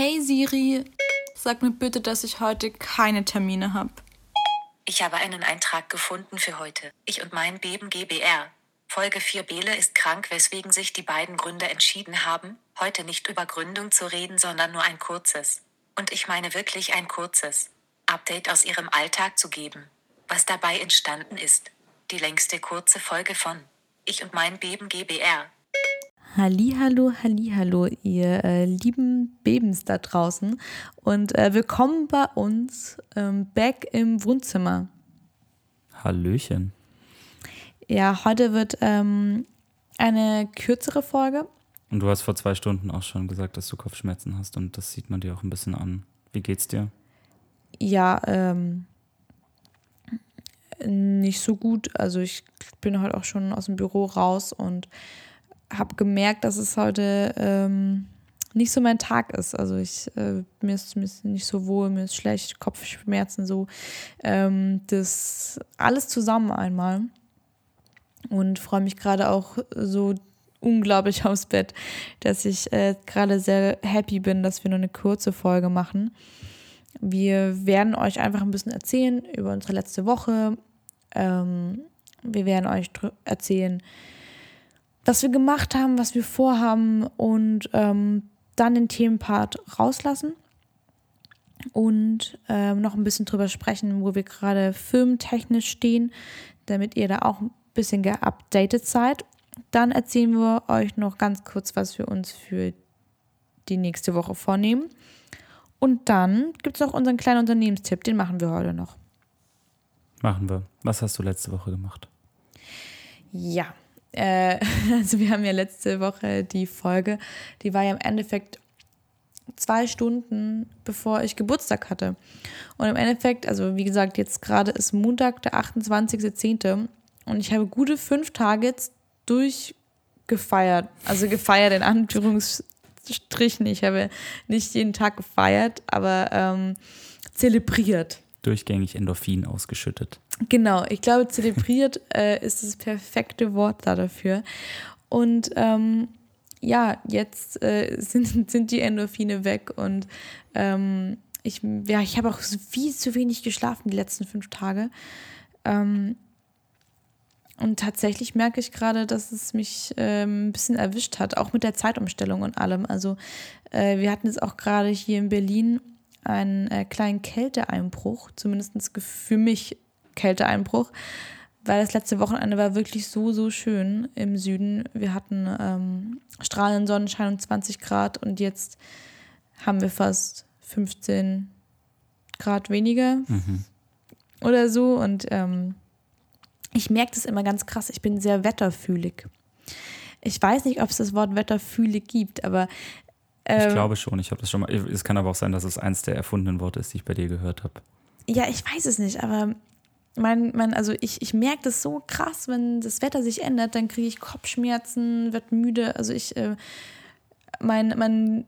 Hey Siri, sag mir bitte, dass ich heute keine Termine habe. Ich habe einen Eintrag gefunden für heute. Ich und mein Beben GBR. Folge 4 Bele ist krank, weswegen sich die beiden Gründer entschieden haben, heute nicht über Gründung zu reden, sondern nur ein kurzes. Und ich meine wirklich ein kurzes Update aus ihrem Alltag zu geben. Was dabei entstanden ist. Die längste kurze Folge von Ich und mein Beben GBR. Hallo, hallo, ihr äh, lieben Babens da draußen und äh, willkommen bei uns ähm, back im Wohnzimmer. Hallöchen. Ja, heute wird ähm, eine kürzere Folge. Und du hast vor zwei Stunden auch schon gesagt, dass du Kopfschmerzen hast und das sieht man dir auch ein bisschen an. Wie geht's dir? Ja, ähm, nicht so gut. Also ich bin heute auch schon aus dem Büro raus und habe gemerkt, dass es heute ähm, nicht so mein Tag ist. Also ich äh, mir, ist, mir ist nicht so wohl, mir ist schlecht, Kopfschmerzen so. Ähm, das alles zusammen einmal. Und freue mich gerade auch so unglaublich aufs Bett, dass ich äh, gerade sehr happy bin, dass wir nur eine kurze Folge machen. Wir werden euch einfach ein bisschen erzählen über unsere letzte Woche. Ähm, wir werden euch erzählen, was wir gemacht haben, was wir vorhaben und ähm, dann den Themenpart rauslassen und ähm, noch ein bisschen drüber sprechen, wo wir gerade filmtechnisch stehen, damit ihr da auch ein bisschen geupdatet seid. Dann erzählen wir euch noch ganz kurz, was wir uns für die nächste Woche vornehmen. Und dann gibt es noch unseren kleinen Unternehmenstipp, den machen wir heute noch. Machen wir. Was hast du letzte Woche gemacht? Ja, äh, also wir haben ja letzte Woche die Folge, die war ja im Endeffekt zwei Stunden bevor ich Geburtstag hatte. Und im Endeffekt, also wie gesagt, jetzt gerade ist Montag, der 28.10. und ich habe gute fünf Tage durchgefeiert. Also gefeiert in Anführungsstrichen. Ich habe nicht jeden Tag gefeiert, aber ähm, zelebriert. Durchgängig Endorphin ausgeschüttet. Genau, ich glaube, zelebriert äh, ist das perfekte Wort da dafür. Und ähm, ja, jetzt äh, sind, sind die Endorphine weg und ähm, ich, ja, ich habe auch viel zu wenig geschlafen die letzten fünf Tage. Ähm, und tatsächlich merke ich gerade, dass es mich ähm, ein bisschen erwischt hat, auch mit der Zeitumstellung und allem. Also äh, wir hatten jetzt auch gerade hier in Berlin einen äh, kleinen Kälteeinbruch, zumindest für mich Kälteeinbruch, weil das letzte Wochenende war wirklich so, so schön im Süden. Wir hatten ähm, strahlenden Sonnenschein und 20 Grad und jetzt haben wir fast 15 Grad weniger mhm. oder so. Und ähm, ich merke das immer ganz krass. Ich bin sehr wetterfühlig. Ich weiß nicht, ob es das Wort wetterfühlig gibt, aber. Ähm, ich glaube schon. Ich habe das schon mal. Es kann aber auch sein, dass es eins der erfundenen Worte ist, die ich bei dir gehört habe. Ja, ich weiß es nicht, aber mein, mein, also ich, ich merke das so krass, wenn das Wetter sich ändert, dann kriege ich Kopfschmerzen, wird müde. Also ich, äh, mein, mein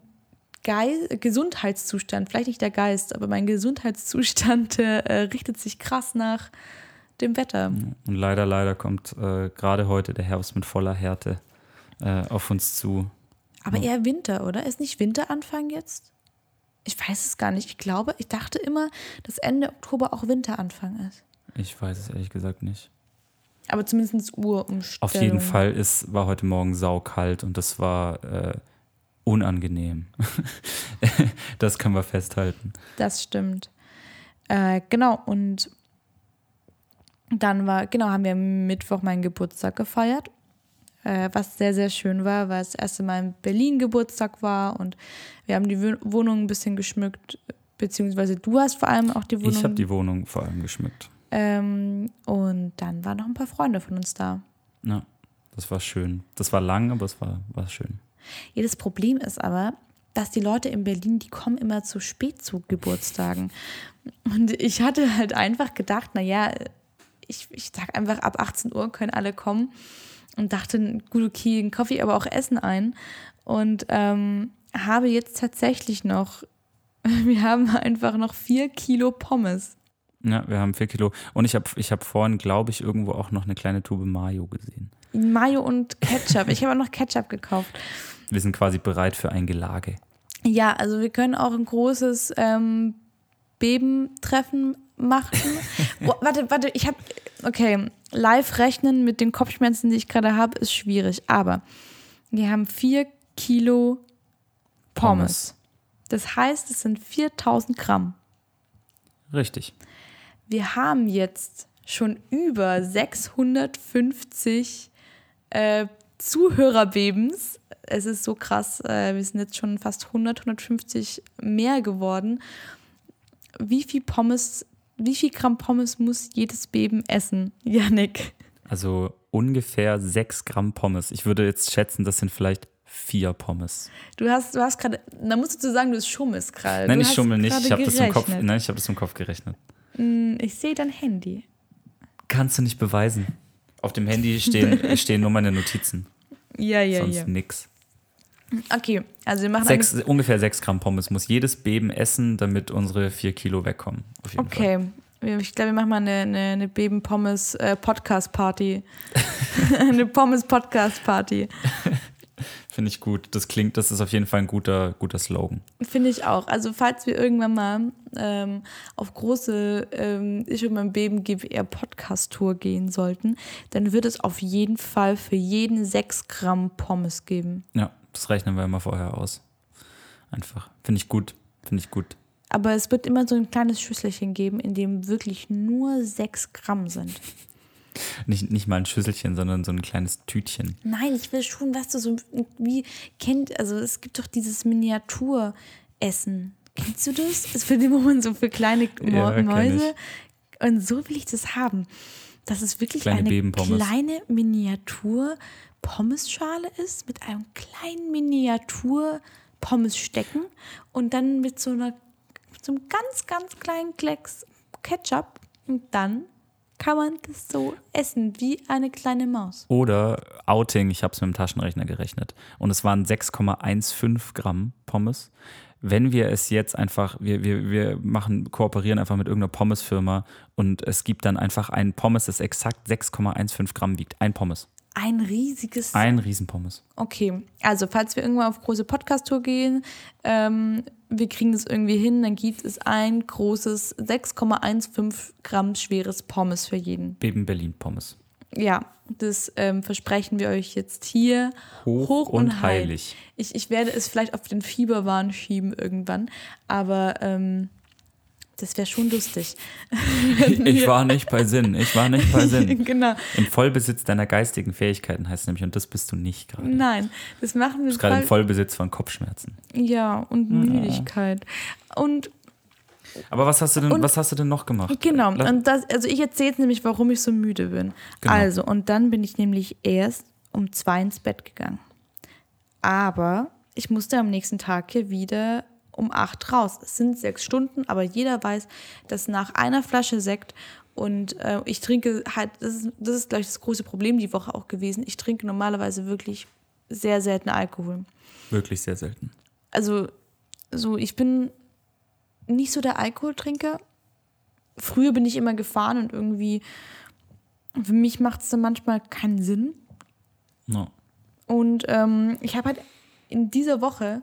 Geist, Gesundheitszustand, vielleicht nicht der Geist, aber mein Gesundheitszustand äh, richtet sich krass nach dem Wetter. Und leider, leider kommt äh, gerade heute der Herbst mit voller Härte äh, auf uns zu. Aber ja. eher Winter, oder? Ist nicht Winteranfang jetzt? Ich weiß es gar nicht. Ich glaube, ich dachte immer, dass Ende Oktober auch Winteranfang ist. Ich weiß es ehrlich gesagt nicht. Aber zumindest Uhrumstellung. Auf jeden Fall ist, war heute Morgen saukalt und das war äh, unangenehm. das können wir festhalten. Das stimmt. Äh, genau, und dann war, genau, haben wir Mittwoch meinen Geburtstag gefeiert, äh, was sehr, sehr schön war, weil es das erste Mal in Berlin Geburtstag war und wir haben die Wohnung ein bisschen geschmückt, beziehungsweise du hast vor allem auch die Wohnung. Ich habe die Wohnung vor allem geschmückt. Ähm, und dann waren noch ein paar Freunde von uns da. Ja, das war schön. Das war lang, aber es war, war schön. Ja, das Problem ist aber, dass die Leute in Berlin, die kommen immer zu spät zu Geburtstagen. Und ich hatte halt einfach gedacht, naja, ich, ich sag einfach, ab 18 Uhr können alle kommen. Und dachte, gut, okay, einen Kaffee, aber auch Essen ein. Und ähm, habe jetzt tatsächlich noch, wir haben einfach noch vier Kilo Pommes. Ja, wir haben vier Kilo. Und ich habe ich hab vorhin, glaube ich, irgendwo auch noch eine kleine Tube Mayo gesehen. Mayo und Ketchup. Ich habe auch noch Ketchup gekauft. Wir sind quasi bereit für ein Gelage. Ja, also wir können auch ein großes ähm, Bebentreffen machen. oh, warte, warte, ich habe, okay, live rechnen mit den Kopfschmerzen, die ich gerade habe, ist schwierig. Aber wir haben vier Kilo Pommes. Pommes. Das heißt, es sind 4000 Gramm. Richtig. Wir haben jetzt schon über 650 äh, Zuhörerbebens. Es ist so krass. Äh, wir sind jetzt schon fast 100, 150 mehr geworden. Wie viel Pommes, wie viel Gramm Pommes muss jedes Beben essen, Yannick? Also ungefähr 6 Gramm Pommes. Ich würde jetzt schätzen, das sind vielleicht vier Pommes. Du hast, du hast gerade, da musst du sagen, du schummelst gerade. Nein, du ich schummel nicht. Ich habe das, im Kopf- nein, ich das im Kopf gerechnet. Hm, Ich sehe dein Handy. Kannst du nicht beweisen. Auf dem Handy stehen, stehen nur meine Notizen. Ja, ja, sonst ja. nix. Okay, also wir machen Sechs, ungefähr 6 Gramm Pommes muss jedes Beben essen, damit unsere 4 Kilo wegkommen. Jeden Fall. Okay. Ich glaube, wir machen mal eine, eine, eine Beben-Pommes-Podcast-Party. eine Pommes-Podcast-Party. Finde ich gut. Das klingt, das ist auf jeden Fall ein guter, guter Slogan. Finde ich auch. Also, falls wir irgendwann mal ähm, auf große ähm, Ich und mein Beben GWR Podcast-Tour gehen sollten, dann wird es auf jeden Fall für jeden 6 Gramm Pommes geben. Ja, das rechnen wir immer vorher aus. Einfach. Finde ich gut. Finde ich gut. Aber es wird immer so ein kleines Schüsselchen geben, in dem wirklich nur 6 Gramm sind. Nicht, nicht mal ein Schüsselchen, sondern so ein kleines Tütchen. Nein, ich will schon, weißt du, so wie kennt, also es gibt doch dieses Miniaturessen. Kennst du das? Das für den Moment so für kleine Ja, Mäuse. Und so will ich das haben. Dass es wirklich Kleine eine kleine Miniatur-Pommesschale ist, mit einem kleinen Miniatur-Pommes-Stecken und dann mit so einer, mit so einem ganz, ganz kleinen Klecks Ketchup. Und dann kann man das so essen, wie eine kleine Maus. Oder Outing, ich habe es mit dem Taschenrechner gerechnet. Und es waren 6,15 Gramm Pommes. Wenn wir es jetzt einfach, wir, wir, wir machen, kooperieren einfach mit irgendeiner Pommesfirma und es gibt dann einfach einen Pommes, das exakt 6,15 Gramm wiegt. Ein Pommes. Ein riesiges. Ein Riesenpommes. Okay, also falls wir irgendwann auf große Podcast-Tour gehen, ähm, wir kriegen das irgendwie hin, dann gibt es ein großes 6,15 Gramm schweres Pommes für jeden. Beben Berlin Pommes. Ja, das ähm, versprechen wir euch jetzt hier Hoch und heilig. Ich, ich werde es vielleicht auf den Fieberwahn schieben irgendwann, aber ähm, das wäre schon lustig. Ich war nicht bei Sinn. Ich war nicht bei Sinn. genau. Im Vollbesitz deiner geistigen Fähigkeiten heißt es nämlich, und das bist du nicht gerade. Du Nein, das machen wir bist gerade im voll- Vollbesitz von Kopfschmerzen. Ja, und Müdigkeit. Und Aber was hast du denn, Und- was hast du denn noch gemacht? Genau, und das, also ich erzähle jetzt nämlich, warum ich so müde bin. Genau. Also, und dann bin ich nämlich erst um zwei ins Bett gegangen. Aber ich musste am nächsten Tag hier wieder um acht raus. Es sind sechs Stunden, aber jeder weiß, dass nach einer Flasche Sekt und äh, ich trinke halt, das ist, das ist glaube ich, das große Problem die Woche auch gewesen. Ich trinke normalerweise wirklich sehr selten Alkohol. Wirklich sehr selten. Also, so, ich bin nicht so der Alkoholtrinker. Früher bin ich immer gefahren und irgendwie, für mich macht es dann manchmal keinen Sinn. No. Und ähm, ich habe halt in dieser Woche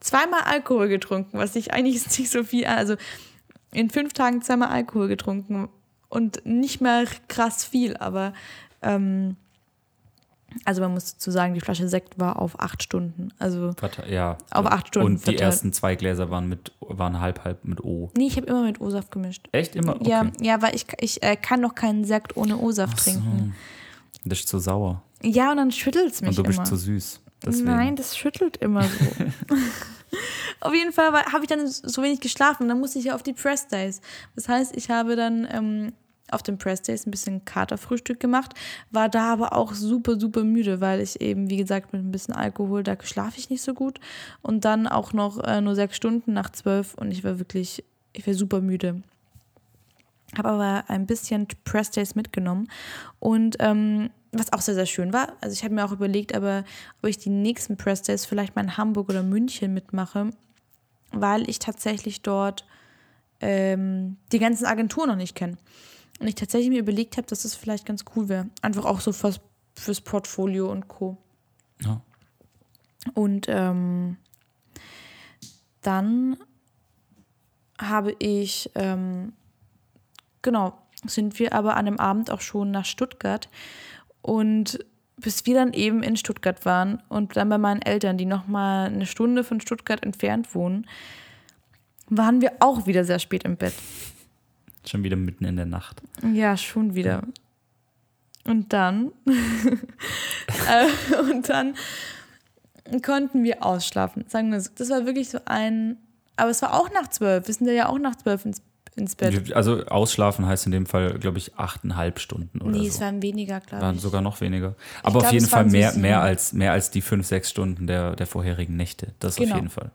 zweimal Alkohol getrunken, was ich eigentlich ist nicht so viel, also in fünf Tagen zweimal Alkohol getrunken und nicht mehr krass viel, aber ähm, also man muss dazu sagen, die Flasche Sekt war auf acht Stunden. Also Verte- Ja. Auf acht Stunden Und die verteilt. ersten zwei Gläser waren mit waren halb halb mit O. Nee, ich habe immer mit O-Saft gemischt. Echt immer? Okay. Ja, ja, weil ich, ich äh, kann noch keinen Sekt ohne O-Saft trinken. Das ist zu sauer. Ja, und dann schüttelt es mich Und du bist immer. zu süß. Deswegen. Nein, das schüttelt immer so. auf jeden Fall habe ich dann so wenig geschlafen dann musste ich ja auf die Press Days. Das heißt, ich habe dann ähm, auf den Press Days ein bisschen Katerfrühstück gemacht, war da aber auch super, super müde, weil ich eben, wie gesagt, mit ein bisschen Alkohol, da schlafe ich nicht so gut. Und dann auch noch äh, nur sechs Stunden nach zwölf und ich war wirklich, ich war super müde. Habe aber ein bisschen Press Days mitgenommen und ähm, was auch sehr, sehr schön war. Also ich habe mir auch überlegt, aber ob ich die nächsten Press Days vielleicht mal in Hamburg oder München mitmache, weil ich tatsächlich dort ähm, die ganzen Agenturen noch nicht kenne. Und ich tatsächlich mir überlegt habe, dass das vielleicht ganz cool wäre. Einfach auch so fürs, fürs Portfolio und Co. Ja. Und ähm, dann habe ich, ähm, genau, sind wir aber an dem Abend auch schon nach Stuttgart und bis wir dann eben in Stuttgart waren und dann bei meinen Eltern, die nochmal eine Stunde von Stuttgart entfernt wohnen, waren wir auch wieder sehr spät im Bett. Schon wieder mitten in der Nacht. Ja, schon wieder. Und dann, äh, und dann konnten wir ausschlafen. Sagen wir so. Das war wirklich so ein, aber es war auch nach zwölf. Wir sind ja auch nach zwölf ins ins Bett. Also ausschlafen heißt in dem Fall, glaube ich, achteinhalb Stunden oder nee, so. es waren weniger, glaube ich. Waren sogar noch weniger. Aber glaub, auf jeden Fall so mehr, mehr, als, mehr als die fünf, sechs Stunden der, der vorherigen Nächte. Das Genau. auf jeden Fall.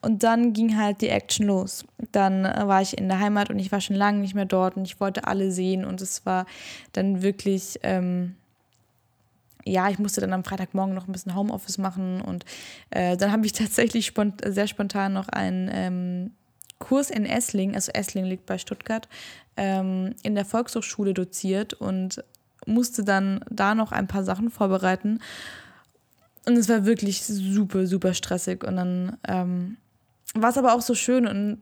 Und dann ging halt die Action los. Dann äh, war ich in der Heimat und ich war schon lange nicht mehr dort und ich wollte alle sehen und es war dann wirklich, ähm, ja, ich musste dann am Freitagmorgen noch ein bisschen Homeoffice machen und äh, dann habe ich tatsächlich spont sehr spontan noch einen ähm, Kurs in Essling, also Essling liegt bei Stuttgart, ähm, in der Volkshochschule doziert und musste dann da noch ein paar Sachen vorbereiten. Und es war wirklich super, super stressig. Und dann ähm, war es aber auch so schön. Und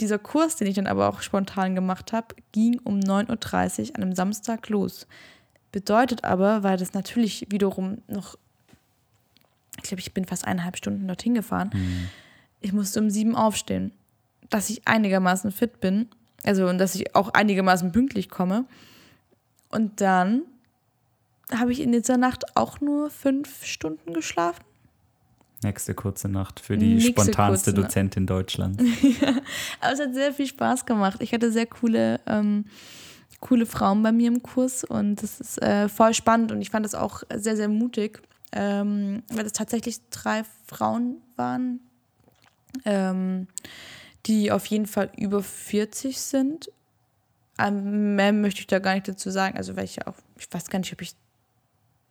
dieser Kurs, den ich dann aber auch spontan gemacht habe, ging um 9.30 Uhr an einem Samstag los. Bedeutet aber, weil das natürlich wiederum noch, ich glaube, ich bin fast eineinhalb Stunden dorthin gefahren, ich musste um sieben aufstehen. Dass ich einigermaßen fit bin, also und dass ich auch einigermaßen pünktlich komme. Und dann habe ich in dieser Nacht auch nur fünf Stunden geschlafen. Nächste kurze Nacht für die Nächste spontanste. Dozentin Deutschlands. Aber es hat sehr viel Spaß gemacht. Ich hatte sehr coole, ähm, coole Frauen bei mir im Kurs und das ist äh, voll spannend und ich fand das auch sehr, sehr mutig, ähm, weil es tatsächlich drei Frauen waren, ähm, die auf jeden Fall über 40 sind. Ähm, mehr möchte ich da gar nicht dazu sagen. Also, ja auch, ich weiß gar nicht, ob ich,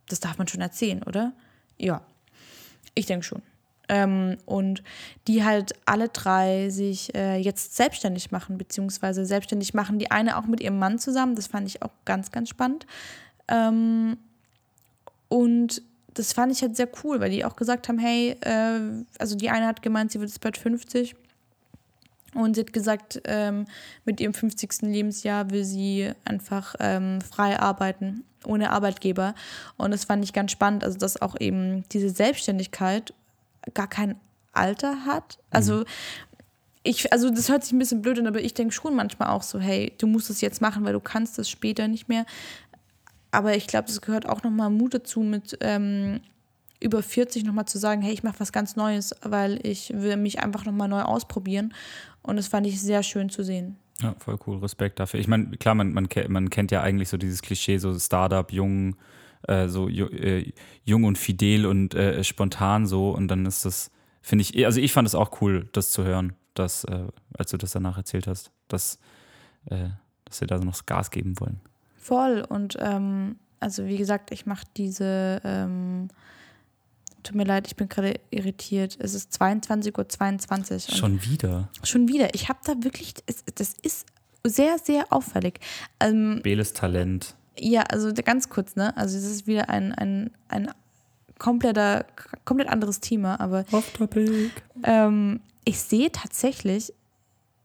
das darf man schon erzählen, oder? Ja, ich denke schon. Ähm, und die halt alle drei sich äh, jetzt selbstständig machen, beziehungsweise selbstständig machen. Die eine auch mit ihrem Mann zusammen, das fand ich auch ganz, ganz spannend. Ähm, und das fand ich halt sehr cool, weil die auch gesagt haben, hey, äh, also die eine hat gemeint, sie wird jetzt bald 50 und sie hat gesagt, ähm, mit ihrem 50. Lebensjahr will sie einfach ähm, frei arbeiten, ohne Arbeitgeber. Und das fand ich ganz spannend, also dass auch eben diese Selbstständigkeit gar kein Alter hat. Also ich, also das hört sich ein bisschen blöd an, aber ich denke schon manchmal auch so, hey, du musst es jetzt machen, weil du kannst es später nicht mehr. Aber ich glaube, es gehört auch nochmal Mut dazu, mit ähm, über 40 nochmal zu sagen, hey, ich mache was ganz Neues, weil ich will mich einfach nochmal neu ausprobieren. Und das fand ich sehr schön zu sehen. Ja, voll cool. Respekt dafür. Ich meine, klar, man, man, man kennt ja eigentlich so dieses Klischee, so Startup, jung, äh, so äh, jung und fidel und äh, spontan so. Und dann ist das, finde ich, also ich fand es auch cool, das zu hören, dass, äh, als du das danach erzählt hast, dass, äh, dass sie da so noch Gas geben wollen. Voll. Und ähm, also wie gesagt, ich mache diese, ähm, tut mir leid, ich bin gerade irritiert. Es ist 22.22 Uhr. 22 und Schon wieder. Schon wieder. Ich habe da wirklich, es, das ist sehr, sehr auffällig. Ähm, Beles Talent. ja, also ganz kurz, ne? Also es ist wieder ein, ein, ein kompletter, komplett anderes Thema, aber Off-Topic. ähm, ich sehe tatsächlich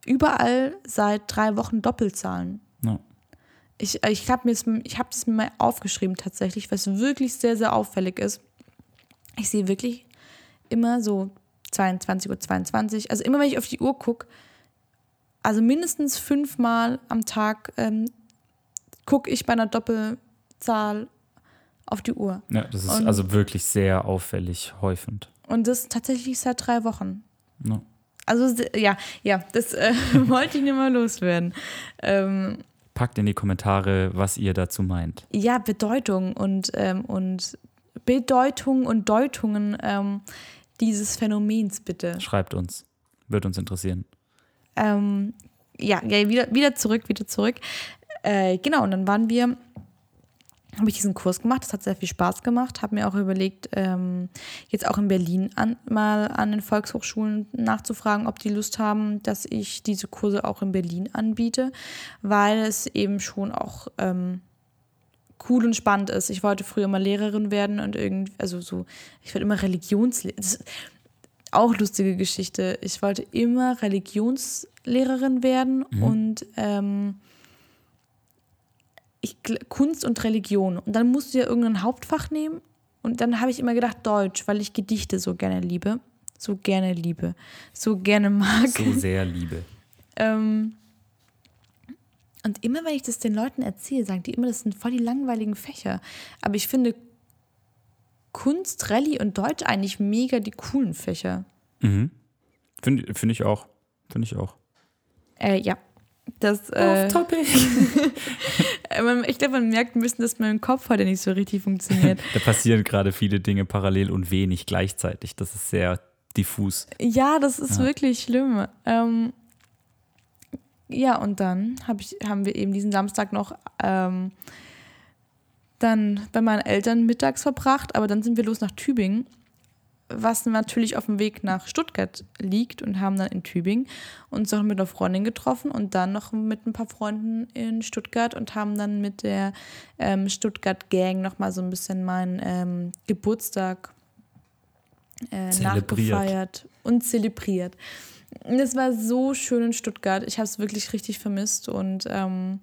überall seit drei Wochen Doppelzahlen. Ja. Ich, ich habe hab das mir mal aufgeschrieben tatsächlich, was wirklich sehr, sehr auffällig ist. Ich sehe wirklich immer so 22.22 Uhr. 22. Also immer, wenn ich auf die Uhr gucke, also mindestens fünfmal am Tag ähm, gucke ich bei einer Doppelzahl auf die Uhr. ja, das ist Und- also wirklich sehr auffällig häufend. Und das tatsächlich seit drei Wochen. Ja. Also ja, ja, das äh, wollte ich nicht mal loswerden. Ähm, Packt in die Kommentare, was ihr dazu meint. ja, Bedeutung und, ähm, und Bedeutung und Deutungen ähm, dieses Phänomens bitte. Schreibt uns. Wird uns interessieren. Ähm, ja, ja wieder, wieder zurück, wieder zurück. Äh, genau, und dann waren wir, habe ich diesen Kurs gemacht, das hat sehr viel Spaß gemacht, habe mir auch überlegt, ähm, jetzt auch in Berlin an, mal an den Volkshochschulen nachzufragen, ob die Lust haben, dass ich diese Kurse auch in Berlin anbiete, weil es eben schon auch ähm, cool und spannend ist. Ich wollte früher mal Lehrerin werden und irgendwie, also so, ich wollte immer Religionslehrerin. auch lustige Geschichte. Ich wollte immer Religionslehrerin werden Mhm. und ähm, ich, Kunst und Religion. Und dann musst du ja irgendein Hauptfach nehmen. Und dann habe ich immer gedacht Deutsch, weil ich Gedichte so gerne liebe. So gerne liebe. So gerne mag. So sehr Liebe. Ähm, und immer, wenn ich das den Leuten erzähle, sagen die immer, das sind voll die langweiligen Fächer. Aber ich finde Kunst, Rallye und Deutsch eigentlich mega die coolen Fächer. Mhm. Finde find ich auch. Finde ich auch. Äh, ja. Das, äh, topic. äh, man- ich glaube, man merkt ein bisschen, dass mein Kopf heute nicht so richtig funktioniert. Da passieren gerade viele Dinge parallel und wenig gleichzeitig. Das ist sehr diffus. ja, das ist Ja. wirklich schlimm. Ähm, ja, und dann hab ich, haben wir eben diesen Samstag noch ähm, dann bei meinen Eltern mittags verbracht, aber dann sind wir los nach Tübingen, was natürlich auf dem Weg nach Stuttgart liegt und haben dann in Tübingen uns noch mit einer Freundin getroffen und dann noch mit ein paar Freunden in Stuttgart und haben dann mit der ähm, Stuttgart Gang nochmal so ein bisschen meinen ähm, Geburtstag äh, nachgefeiert und zelebriert. Es war so schön in Stuttgart. Ich habe es wirklich richtig vermisst. Und ähm,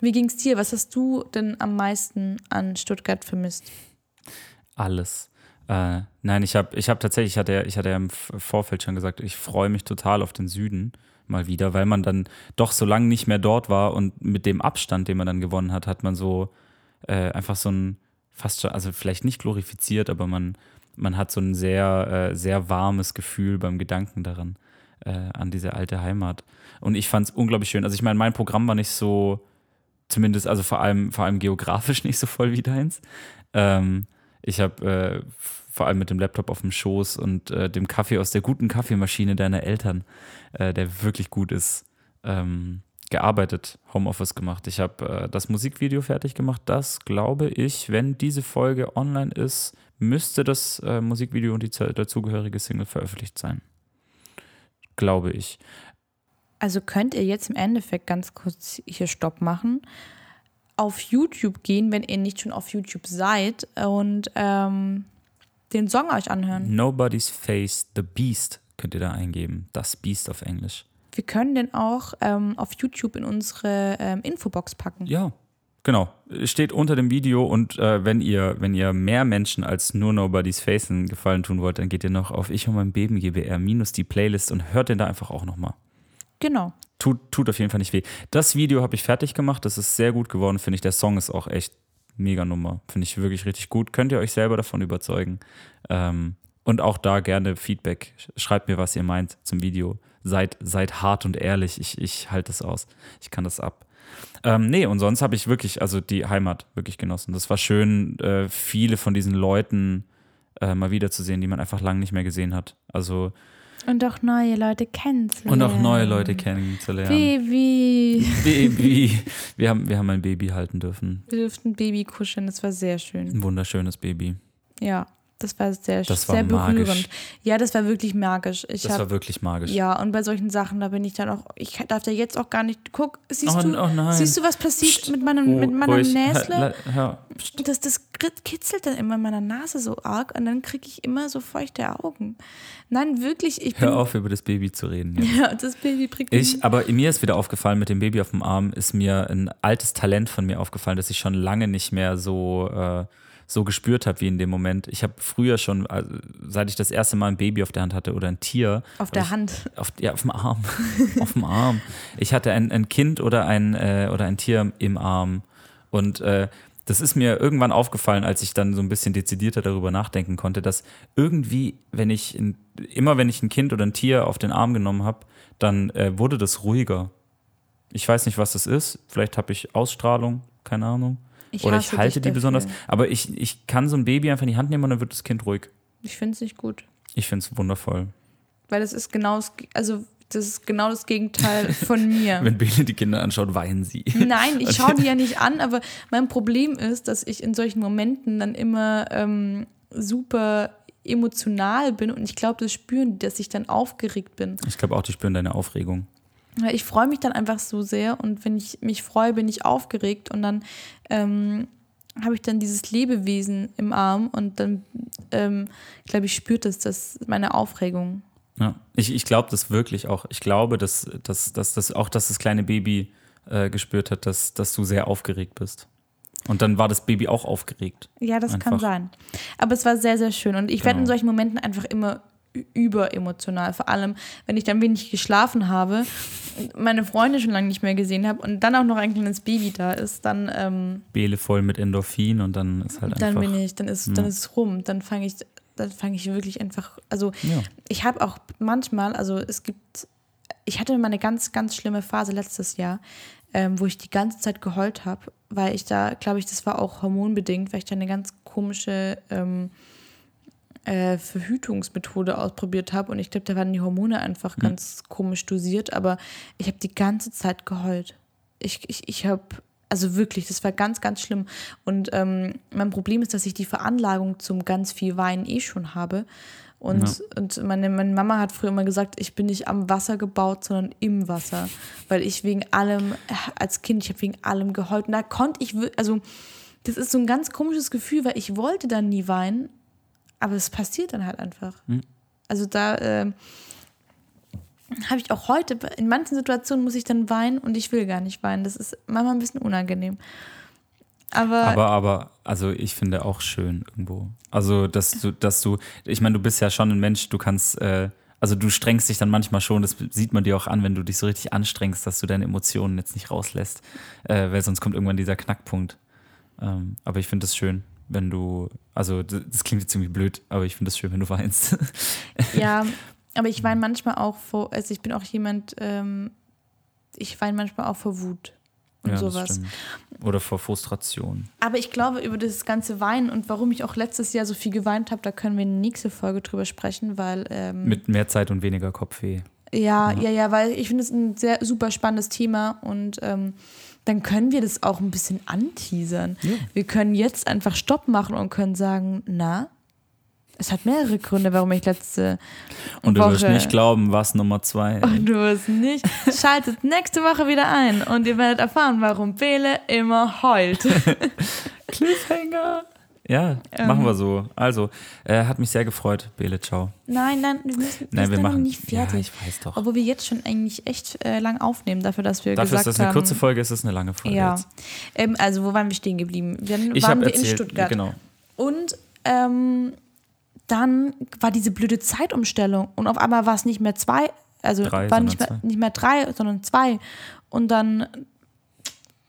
wie ging es dir? Was hast du denn am meisten an Stuttgart vermisst? Alles. Äh, nein, ich habe ich hab tatsächlich, ich hatte, ja- ich hatte ja im Vorfeld schon gesagt, ich freue mich total auf den Süden mal wieder, weil man dann doch so lange nicht mehr dort war und mit dem Abstand, den man dann gewonnen hat, hat man so äh, einfach so ein fast schon, also vielleicht nicht glorifiziert, aber man, man hat so ein sehr, äh, sehr warmes Gefühl beim Gedanken daran, äh, an diese alte Heimat. Und ich fand es unglaublich schön. Also ich meine, mein Programm war nicht so, zumindest, also vor allem, vor allem geografisch nicht so voll wie deins. Ähm, ich habe äh, vor allem mit dem Laptop auf dem Schoß und äh, dem Kaffee aus der guten Kaffeemaschine deiner Eltern, äh, der wirklich gut ist, ähm, gearbeitet, Homeoffice gemacht. Ich habe äh, das Musikvideo fertig gemacht. Das glaube ich, wenn diese Folge online ist, müsste das äh, Musikvideo und die zu- dazugehörige Single veröffentlicht sein. Glaube ich. Also könnt ihr jetzt im Endeffekt ganz kurz hier Stopp machen, auf YouTube gehen, wenn ihr nicht schon auf YouTube seid und ähm, den Song euch anhören. Nobody's Face the Beast könnt ihr da eingeben. Das Beast auf Englisch. Wir können den auch ähm, auf YouTube in unsere ähm, Infobox packen. Ja, genau. Steht unter dem Video und äh, wenn ihr, wenn ihr mehr Menschen als nur Nobody's Face einen Gefallen tun wollt, dann geht ihr noch auf Ich und mein Beben GBR minus die Playlist und hört den da einfach auch nochmal. Genau. Tut, tut auf jeden Fall nicht weh. Das Video habe ich fertig gemacht, das ist sehr gut geworden, finde ich. Der Song ist auch echt mega Nummer. Finde ich wirklich richtig gut. Könnt ihr euch selber davon überzeugen. Ähm, und auch da gerne Feedback. Schreibt mir, was ihr meint zum Video. Seid, seid hart und ehrlich. Ich, ich halte das aus. Ich kann das ab. Ähm, nee, und sonst habe ich wirklich, also die Heimat wirklich genossen. Das war schön, äh, viele von diesen Leuten äh, mal wiederzusehen, die man einfach lange nicht mehr gesehen hat. Also, Und auch neue Leute kennenzulernen. und auch neue Leute kennenzulernen. Baby. Baby. Wir haben, wir haben ein Baby halten dürfen. Wir durften Baby kuscheln, das war sehr schön. Ein wunderschönes Baby. Ja, das war sehr, Das war sehr berührend. magisch. Ja, das war wirklich magisch. Ich Das hab, war wirklich magisch. ja, und bei solchen Sachen, da bin ich dann auch, ich darf da jetzt auch gar nicht, guck, siehst Oh, du, oh siehst du, was passiert Psst. mit meinem, mit meiner Ruhig. Näsle? Das, das kitzelt dann immer in meiner Nase so arg und dann kriege ich immer so feuchte Augen. Nein, wirklich, ich bin, Hör auf, über das Baby zu reden. Jetzt. ja, das Baby bringt Ich, aber mir ist wieder aufgefallen, mit dem Baby auf dem Arm ist mir ein altes Talent von mir aufgefallen, das ich schon lange nicht mehr so, äh, so gespürt habe wie in dem Moment. Ich habe früher schon, also, seit ich das erste Mal ein Baby auf der Hand hatte oder ein Tier. auf der ich, Hand. Auf, ja, auf dem Arm. auf dem Arm. Ich hatte ein, ein Kind oder ein, äh, oder ein Tier im Arm. Und äh, das ist mir irgendwann aufgefallen, als ich dann so ein bisschen dezidierter darüber nachdenken konnte, dass irgendwie, wenn ich, ein, immer wenn ich ein Kind oder ein Tier auf den Arm genommen habe, dann äh, wurde das ruhiger. Ich weiß nicht, was das ist. Vielleicht habe ich Ausstrahlung, keine Ahnung. Ich oder ich halte die dafür. besonders. Aber ich, ich kann so ein Baby einfach in die Hand nehmen und dann wird das Kind ruhig. Ich finde es nicht gut. Ich finde es wundervoll. Weil das ist genau das, also das ist genau das Gegenteil von mir. Wenn Bene die Kinder anschaut, weinen sie. Nein, ich schaue die ja nicht an, aber mein Problem ist, dass ich in solchen Momenten dann immer ähm, super emotional bin und ich glaube, das spüren, die, dass ich dann aufgeregt bin. Ich glaube auch, die spüren deine Aufregung. Ich freue mich dann einfach so sehr und wenn ich mich freue, bin ich aufgeregt und dann ähm, habe ich dann dieses Lebewesen im Arm und dann, ähm, glaube ich, spürt es das, meine Aufregung. Ja, ich, ich glaube das wirklich auch. Ich glaube, dass, dass, dass, dass auch dass das kleine Baby äh, gespürt hat, dass, dass du sehr aufgeregt bist. Und dann war das Baby auch aufgeregt. Ja, das Einfach. kann sein. Aber es war sehr, sehr schön. Und ich werde in Genau. solchen Momenten einfach immer überemotional. Vor allem, wenn ich dann wenig geschlafen habe, und meine Freunde schon lange nicht mehr gesehen habe und dann auch noch ein kleines Baby da ist, dann, ähm, Beele voll mit Endorphin und dann ist halt dann einfach. bin ich, dann ist, dann ist es rum. Dann fange ich, dann fange ich wirklich einfach, also Ja. ich habe auch manchmal, also es gibt, ich hatte mal eine ganz, ganz schlimme Phase letztes Jahr, ähm, wo ich die ganze Zeit geheult habe, weil ich da, glaube ich, das war auch hormonbedingt, weil ich da eine ganz komische ähm, äh, Verhütungsmethode ausprobiert habe und ich glaube, da waren die Hormone einfach ganz komisch dosiert, aber ich habe die ganze Zeit geheult. Ich, ich, ich habe, also wirklich, das war ganz, ganz schlimm. Und ähm, mein Problem ist, dass ich die Veranlagung zum ganz viel Weinen eh schon habe. Und, Ja. und meine, meine Mama hat früher immer gesagt, ich bin nicht am Wasser gebaut, sondern im Wasser. Weil ich wegen allem, äh, als Kind, ich habe wegen allem geheult. Und da konnte ich, also das ist so ein ganz komisches Gefühl, weil ich wollte dann nie weinen, aber es passiert dann halt einfach. Also da ähm, habe ich auch heute, in manchen Situationen muss ich dann weinen und ich will gar nicht weinen. Das ist manchmal ein bisschen unangenehm. Aber, Aber, aber, also ich finde auch schön irgendwo. Also, dass du, dass du, ich meine, du bist ja schon ein Mensch, du kannst, äh, also du strengst dich dann manchmal schon, das sieht man dir auch an, wenn du dich so richtig anstrengst, dass du deine Emotionen jetzt nicht rauslässt, äh, weil sonst kommt irgendwann dieser Knackpunkt. Ähm, aber ich finde es schön, wenn du, also das, das klingt jetzt ziemlich blöd, aber ich finde es schön, wenn du weinst. ja, aber ich weine manchmal auch vor, also ich bin auch jemand, ähm, ich weine manchmal auch vor Wut und ja, sowas. Oder vor Frustration. Aber ich glaube, über das ganze Weinen und warum ich auch letztes Jahr so viel geweint habe, da können wir in der nächsten Folge drüber sprechen, weil ähm, Mit mehr Zeit und weniger Kopfweh. Ja, ja, ja, weil ich finde es ein sehr super spannendes Thema und ähm, dann können wir das auch ein bisschen anteasern. Wir können jetzt einfach Stopp machen und können sagen, na, es hat mehrere Gründe, warum ich letzte Und du Woche wirst nicht glauben, was Nummer zwei. und du wirst nicht. Schaltet nächste Woche wieder ein und ihr werdet erfahren, warum Bele immer heult. Cliffhanger. Ja, Ähm. machen wir so. Also, äh, hat mich sehr gefreut, Bele, ciao. Nein, nein, wir müssen Nein, wir machen. nicht fertig. Ja, ich weiß doch. Obwohl wir jetzt schon eigentlich echt äh, lang aufnehmen, dafür, dass wir Dafür ist gesagt das eine haben, kurze Folge, ist das eine lange Folge Ja. jetzt. Ähm, also, wo waren wir stehen geblieben? Dann Ich waren wir in erzählt, Stuttgart. genau. Und ähm, dann war diese blöde Zeitumstellung und auf einmal war es nicht mehr zwei, also Drei, war nicht mehr, nicht mehr drei, sondern zwei. Und dann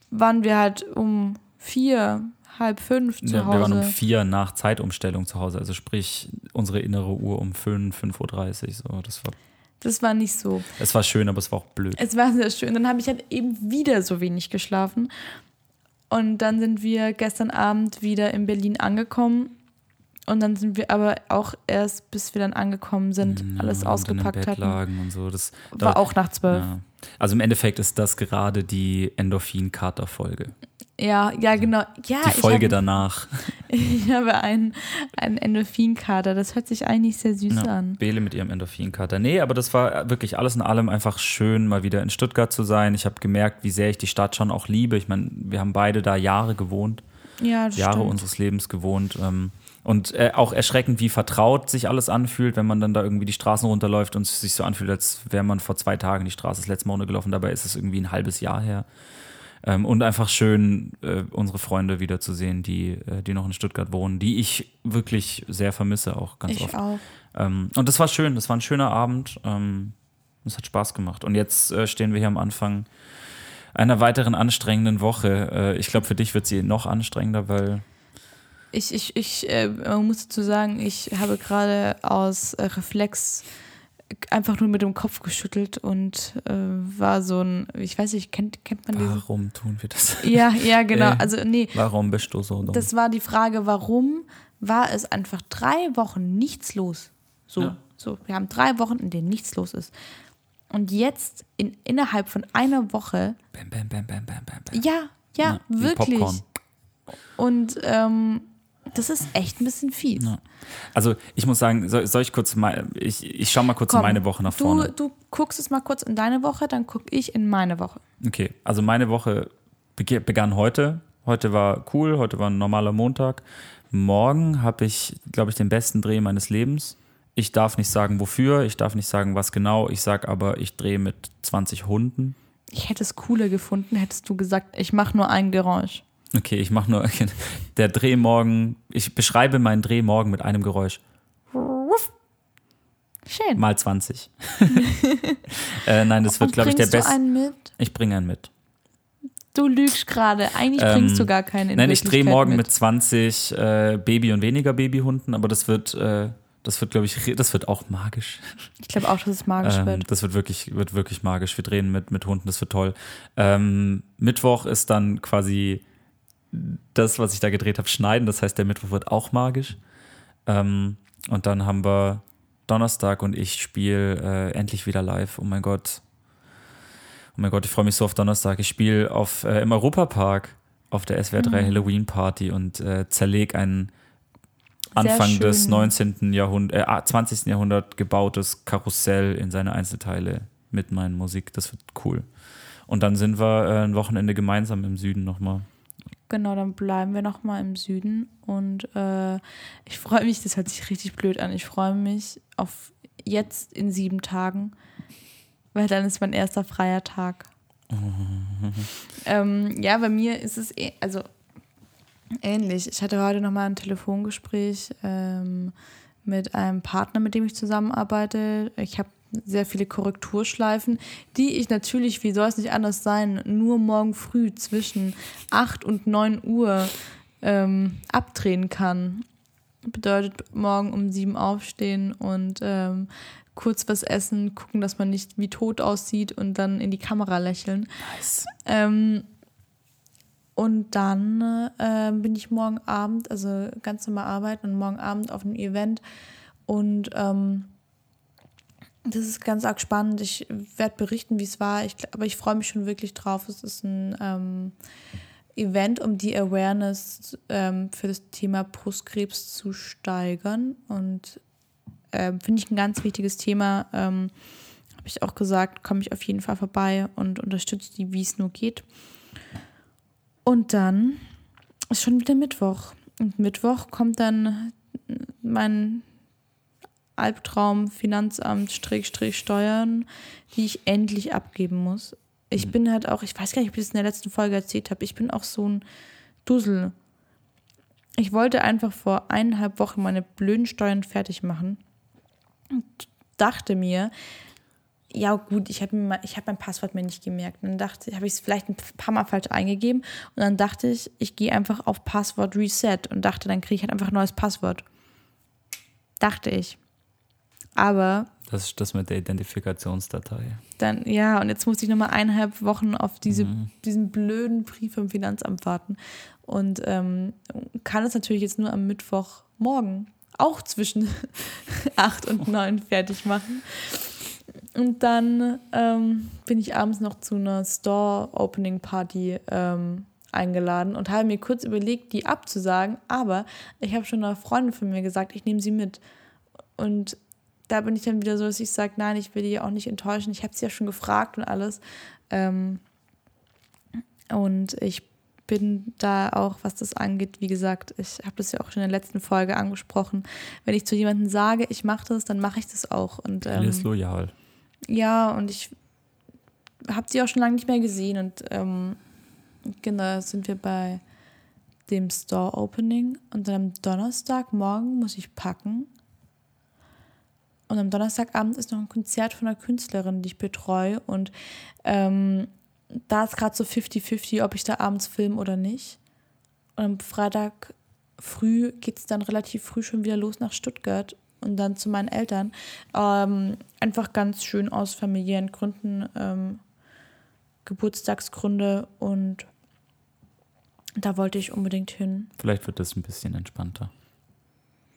waren wir halt um vier, halb fünf zu Ja, Hause. wir waren um vier nach Zeitumstellung zu Hause, also sprich unsere innere Uhr um fünf, 5.30 Uhr. So, das war, das war nicht so. es war schön, aber es war auch blöd. Es war sehr schön. Dann habe ich halt eben wieder so wenig geschlafen. Und dann sind wir gestern Abend wieder in Berlin angekommen. Und dann sind wir aber auch erst, bis wir dann angekommen sind, alles Ja, und ausgepackt dann im Bett hatten. lagen und so. Das, War auch nach zwölf. Ja. Also im Endeffekt ist das gerade die Endorphin-Kater-Folge. Ja, ja, genau. Ja, Die Folge habe, danach. ich habe einen, einen Endorphinkater. Das hört sich eigentlich sehr süß Ja, an. Bele mit ihrem Endorphinkater. Nee, aber das war wirklich alles in allem einfach schön, mal wieder in Stuttgart zu sein. Ich habe gemerkt, wie sehr ich die Stadt schon auch liebe. Ich meine, wir haben beide da Jahre gewohnt, Ja, Jahre stimmt. unseres Lebens gewohnt. Ähm, und äh, auch erschreckend, wie vertraut sich alles anfühlt, wenn man dann da irgendwie die Straßen runterläuft und es sich so anfühlt, als wäre man vor zwei Tagen die Straße das letzte Mal runtergelaufen. Dabei ist es irgendwie ein halbes Jahr her. Ähm, und einfach schön, äh, unsere Freunde wiederzusehen, die, äh, die noch in Stuttgart wohnen, die ich wirklich sehr vermisse, auch ganz Ich oft. auch. Ähm, und das war schön, das war ein schöner Abend. Ähm, es hat Spaß gemacht. Und jetzt äh, stehen wir hier am Anfang einer weiteren anstrengenden Woche. Äh, ich glaube, für dich wird sie noch anstrengender, weil Ich, ich, ich äh, man muss dazu sagen, ich habe gerade aus äh, Reflex einfach nur mit dem Kopf geschüttelt und äh, war so ein, ich weiß nicht, kennt, kennt man diese? warum tun wir das? Ja, ja, genau. Äh, Also, nee, Warum bist du so dumm? das war die Frage, warum war es einfach drei Wochen nichts los? So, Ja. so. Wir haben drei Wochen, in denen nichts los ist. Und jetzt in, innerhalb von einer Woche, bam, bam, bam, bam, bam, bam, bam. ja, ja, wie wirklich. Popcorn. Und ähm, das ist echt ein bisschen fies. Ja. Also ich muss sagen, soll, soll ich kurz mal, ich, ich schau mal kurz Komm, meine Woche nach du, vorne. Du guckst es mal kurz in deine Woche, dann gucke ich in meine Woche. Okay, also meine Woche begann heute. Heute war cool, heute war ein normaler Montag. Morgen habe ich, glaube ich, den besten Dreh meines Lebens. Ich darf nicht sagen, wofür, ich darf nicht sagen, was genau. Ich sage aber, ich drehe mit 20 Hunden. Ich hätte es cooler gefunden, hättest du gesagt, ich mache nur ein Geräusch. Okay, ich mache nur der Dreh morgen. Ich beschreibe meinen Dreh morgen mit einem Geräusch. Schön. Mal 20. äh, nein, das wird, glaube ich, der Bringst du beste. einen mit? Ich bringe einen mit. Du lügst gerade. Eigentlich Ähm, bringst du gar keinen in Nein, ich drehe morgen mit 20 äh, Baby- und weniger Babyhunden, aber das wird, äh, das wird, glaube ich, das wird auch magisch. Ich glaube auch, dass es magisch Ähm, wird. das wird wirklich, wird wirklich magisch. Wir drehen mit, mit Hunden, das wird toll. Ähm, Mittwoch ist dann quasi das, was ich da gedreht habe, schneiden. Das heißt, der Mittwoch wird auch magisch. Ähm, und dann haben wir Donnerstag und ich spiele äh, endlich wieder live. Oh mein Gott. Oh mein Gott, ich freue mich so auf Donnerstag. Ich spiele auf äh, im Europapark auf der SWR 3 Halloween Party und äh, zerleg ein Anfang des schön. 19. Jahrhundert, äh, 20. Jahrhundert gebautes Karussell in seine Einzelteile mit meiner Musik. Das wird cool. Und dann sind wir äh, ein Wochenende gemeinsam im Süden nochmal. Genau, dann bleiben wir noch mal im Süden. Und äh, ich freue mich, das hört sich richtig blöd an. Ich freue mich auf jetzt in sieben Tagen, weil dann ist mein erster freier Tag. ähm, ja, bei mir ist es eh, also ähnlich. Ich hatte heute noch mal ein Telefongespräch ähm, mit einem Partner, mit dem ich zusammenarbeite. Ich habe sehr viele Korrekturschleifen, die ich natürlich, wie soll es nicht anders sein, nur morgen früh zwischen 8 und 9 Uhr ähm, abdrehen kann. Bedeutet morgen um 7 aufstehen und ähm, kurz was essen, gucken, dass man nicht wie tot aussieht und dann in die Kamera lächeln. Nice. Ähm, und dann äh, bin ich morgen Abend, also ganz normal arbeiten und morgen Abend auf einem Event. Und ähm, das ist ganz arg spannend. Ich werde berichten, wie es war. Ich, aber ich freue mich schon wirklich drauf. Es ist ein ähm, Event, um die Awareness ähm, für das Thema Brustkrebs zu steigern. Und ähm, finde ich ein ganz wichtiges Thema. Ähm, Habe ich auch gesagt, komme ich auf jeden Fall vorbei und unterstütze die, wie es nur geht. Und dann ist schon wieder Mittwoch. Und Mittwoch kommt dann mein Albtraum Finanzamt Strich Steuern, die ich endlich abgeben muss. Ich bin halt auch, ich weiß gar nicht, ob ich das in der letzten Folge erzählt habe, ich bin auch so ein Dussel. Ich wollte einfach vor eineinhalb Wochen meine blöden Steuern fertig machen und dachte mir, ja gut, ich habe mein, ich hab mein Passwort mir nicht gemerkt. Und dann dachte habe ich es vielleicht ein paar Mal falsch eingegeben und dann dachte ich, ich gehe einfach auf Passwort Reset und dachte, dann kriege ich halt einfach ein neues Passwort. Dachte ich. Aber Das ist das mit der Identifikationsdatei. dann, ja, und jetzt musste ich nochmal eineinhalb Wochen auf diese, diesen blöden Brief vom Finanzamt warten. Und ähm, kann es natürlich jetzt nur am Mittwochmorgen auch zwischen 8 und 9 fertig machen. Und dann ähm, bin ich abends noch zu einer Store-Opening-Party ähm, eingeladen und habe mir kurz überlegt, die abzusagen. Aber ich habe schon einer Freundin von mir gesagt, ich nehme sie mit. Und da bin ich dann wieder so, dass ich sage, nein, ich will die auch nicht enttäuschen. Ich habe sie ja schon gefragt und alles. Ähm, und ich bin da auch, was das angeht, wie gesagt, ich habe das ja auch schon in der letzten Folge angesprochen. Wenn ich zu jemandem sage, ich mache das, dann mache ich das auch. Und Er ist ähm, loyal. Ja, und ich habe sie auch schon lange nicht mehr gesehen. Und ähm, genau, sind wir bei dem Store-Opening. Und dann am Donnerstagmorgen muss ich packen. Und am Donnerstagabend ist noch ein Konzert von einer Künstlerin, die ich betreue. Und ähm, da ist gerade so 50-50, ob ich da abends filme oder nicht. Und am Freitag früh geht es dann relativ früh schon wieder los nach Stuttgart und dann zu meinen Eltern. Ähm, einfach ganz schön aus familiären Gründen, ähm, Geburtstagsgründe und da wollte ich unbedingt hin. Vielleicht wird das ein bisschen entspannter.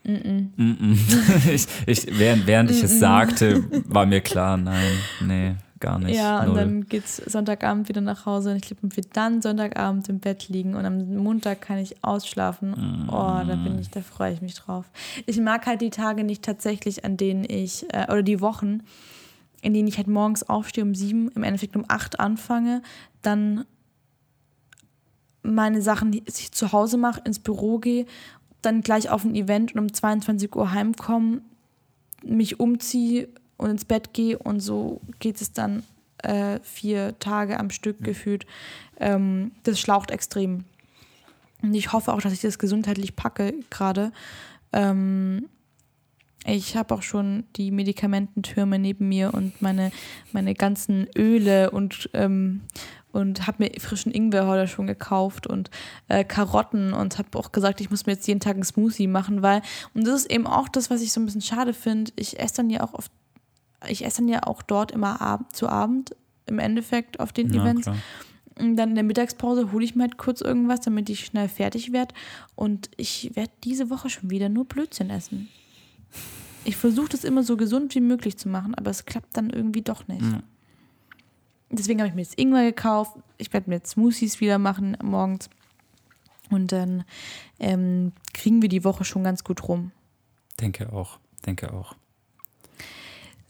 Mm-mm. ich, ich, während, während ich es sagte, war mir klar, nein, nee, gar nicht. Ja, und Null. dann geht's Sonntagabend wieder nach Hause und ich glaube, wir dann Sonntagabend im Bett liegen und am Montag kann ich ausschlafen. Oh, da bin ich, da freue ich mich drauf. Ich mag halt die Tage nicht tatsächlich, an denen ich, äh, oder die Wochen, in denen ich halt morgens aufstehe um sieben, im Endeffekt um acht anfange, dann meine Sachen die ich zu Hause mache, ins Büro gehe, dann gleich auf ein Event und um 22 Uhr heimkomme, mich umziehe und ins Bett gehe und so geht es dann äh, vier Tage am Stück gefühlt. Ähm, das schlaucht extrem. Und ich hoffe auch, dass ich das gesundheitlich packe gerade. Ähm, ich habe auch schon die Medikamententürme neben mir und meine, meine ganzen Öle und, ähm, und habe mir frischen Ingwer heute schon gekauft und äh, Karotten und habe auch gesagt, ich muss mir jetzt jeden Tag einen Smoothie machen, weil, und das ist eben auch das, was ich so ein bisschen schade finde, ich esse dann ja auch oft, ich esse dann ja auch dort immer ab, zu Abend im Endeffekt auf den Ja, Events. klar. Und dann in der Mittagspause hole ich mir halt kurz irgendwas, damit ich schnell fertig werde. Und ich werde diese Woche schon wieder nur Blödsinn essen. Ich versuche das immer so gesund wie möglich zu machen, aber es klappt dann irgendwie doch nicht. Ja. Deswegen habe ich mir jetzt Ingwer gekauft. Ich werde mir jetzt Smoothies wieder machen morgens. Und dann ähm, kriegen wir die Woche schon ganz gut rum. Denke auch. Denke auch.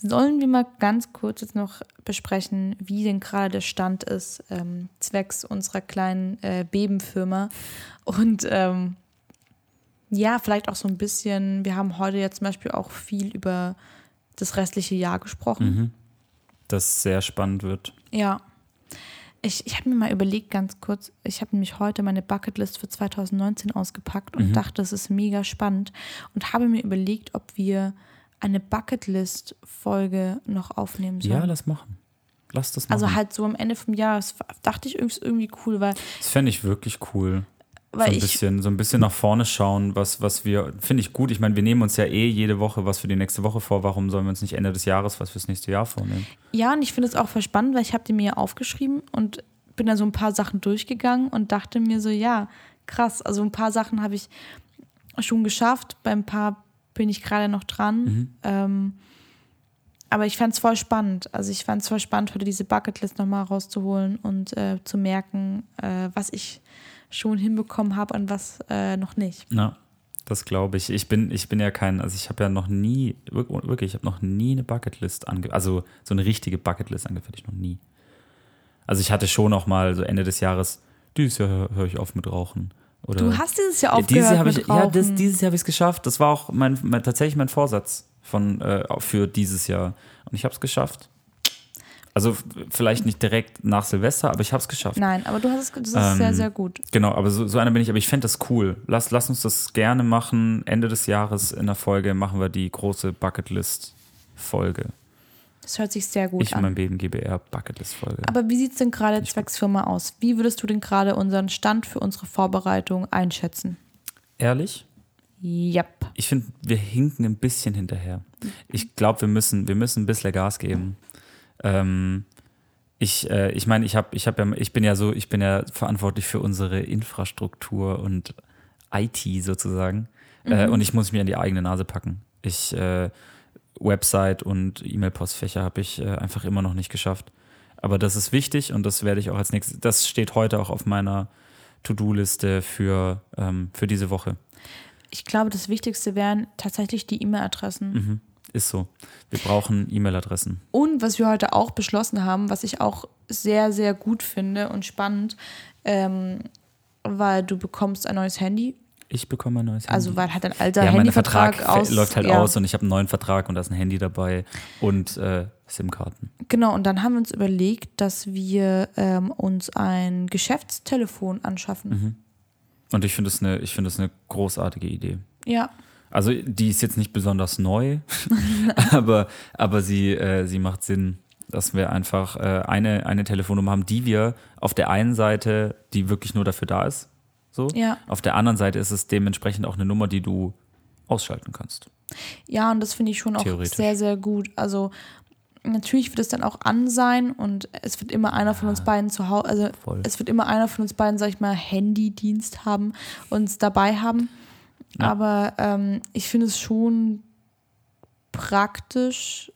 Sollen wir mal ganz kurz jetzt noch besprechen, wie denn gerade der Stand ist, ähm, zwecks unserer kleinen äh, Bebenfirma. Und ähm, ja, vielleicht auch so ein bisschen, wir haben heute ja zum Beispiel auch viel über das restliche Jahr gesprochen. Mhm. Das sehr spannend wird. Ja. Ich, ich habe mir mal überlegt, ganz kurz, ich habe nämlich heute meine Bucketlist für 2019 ausgepackt und dachte, das ist mega spannend und habe mir überlegt, ob wir eine Bucketlist-Folge noch aufnehmen sollen. Ja, lass machen. Lass das machen. also halt so am Ende vom Jahr, das dachte ich irgendwie cool, weil, das fände ich wirklich cool. weil so ein ich, bisschen, so ein bisschen nach vorne schauen, was, was wir, finde ich gut. Ich meine, wir nehmen uns ja eh jede Woche was für die nächste Woche vor. Warum sollen wir uns nicht Ende des Jahres was fürs nächste Jahr vornehmen? ja, und ich finde es auch voll spannend, weil ich habe die mir aufgeschrieben und bin da so ein paar Sachen durchgegangen und dachte mir so, ja, krass, also ein paar Sachen habe ich schon geschafft, beim paar bin ich gerade noch dran. Mhm. Ähm, aber ich fand es voll spannend. Also ich fand es voll spannend, heute diese Bucketlist nochmal rauszuholen und äh, zu merken, äh, was ich schon hinbekommen habe und was äh, noch nicht. Na, das glaube ich. Ich bin, ich bin ja kein, also ich habe ja noch nie, wirk- wirklich, ich habe noch nie eine Bucketlist ange, also so eine richtige Bucketlist angefertigt, noch nie. Also ich hatte schon auch mal so Ende des Jahres, dieses Jahr höre hör ich auf mit Rauchen. Oder Du hast dieses Jahr Ja, aufgehört dieses Jahr ich, ja, das, dieses Jahr habe ich es geschafft. Das war auch mein, mein, tatsächlich mein Vorsatz von, äh, für dieses Jahr. Und ich habe es geschafft. Also vielleicht nicht direkt nach Silvester, aber ich habe es geschafft. Nein, aber du hast es, das ist Ähm, sehr, sehr gut. Genau, aber so, so einer bin ich. Aber ich fände das cool. Lass, lass uns das gerne machen. Ende des Jahres in der Folge machen wir die große Bucketlist-Folge. Das hört sich sehr gut Ich und an. mein Beben GBR Bucketlist-Folge. Aber wie sieht es denn gerade zwecks Firma aus? Wie würdest du denn gerade unseren Stand für unsere Vorbereitung einschätzen? Ehrlich? Yep. Ich finde, wir hinken ein bisschen hinterher. Ich glaube, wir müssen, wir müssen ein bisschen Gas geben. Ähm, ich äh, ich meine, ich, ich, ja, ich bin ja so, ich bin ja verantwortlich für unsere Infrastruktur und IT sozusagen. Äh, und ich muss mir an die eigene Nase packen. Ich äh, Website und E-Mail-Postfächer habe ich äh, einfach immer noch nicht geschafft. Aber das ist wichtig und das werde ich auch als nächstes. Das steht heute auch auf meiner To-Do-Liste für, ähm, für diese Woche. Ich glaube, das Wichtigste wären tatsächlich die E-Mail-Adressen. Mhm. Ist so. Wir brauchen E-Mail-Adressen. Und was wir heute auch beschlossen haben, was ich auch sehr, sehr gut finde und spannend, ähm, weil du bekommst ein neues Handy. Ich bekomme ein neues Handy. Also weil halt ein alter ja, mein Handyvertrag Vertrag aus. läuft halt ja. aus und ich habe einen neuen Vertrag und da ist ein Handy dabei und äh, SIM-Karten. Genau, und dann haben wir uns überlegt, dass wir ähm, uns ein Geschäftstelefon anschaffen. Mhm. Und ich finde es eine, es eine großartige Idee. Ja. Also die ist jetzt nicht besonders neu, aber, aber sie, äh, sie macht Sinn, dass wir einfach äh, eine, eine Telefonnummer haben, die wir auf der einen Seite, die wirklich nur dafür da ist, so. Ja. Auf der anderen Seite ist es dementsprechend auch eine Nummer, die du ausschalten kannst. Ja, und das finde ich schon auch sehr, sehr gut. Also natürlich wird es dann auch an sein und es wird immer einer von uns beiden zu Hause, also Voll. es wird immer einer von uns beiden, sag ich mal, Handydienst haben, uns dabei haben. Ja. Aber ähm, ich finde es schon praktisch,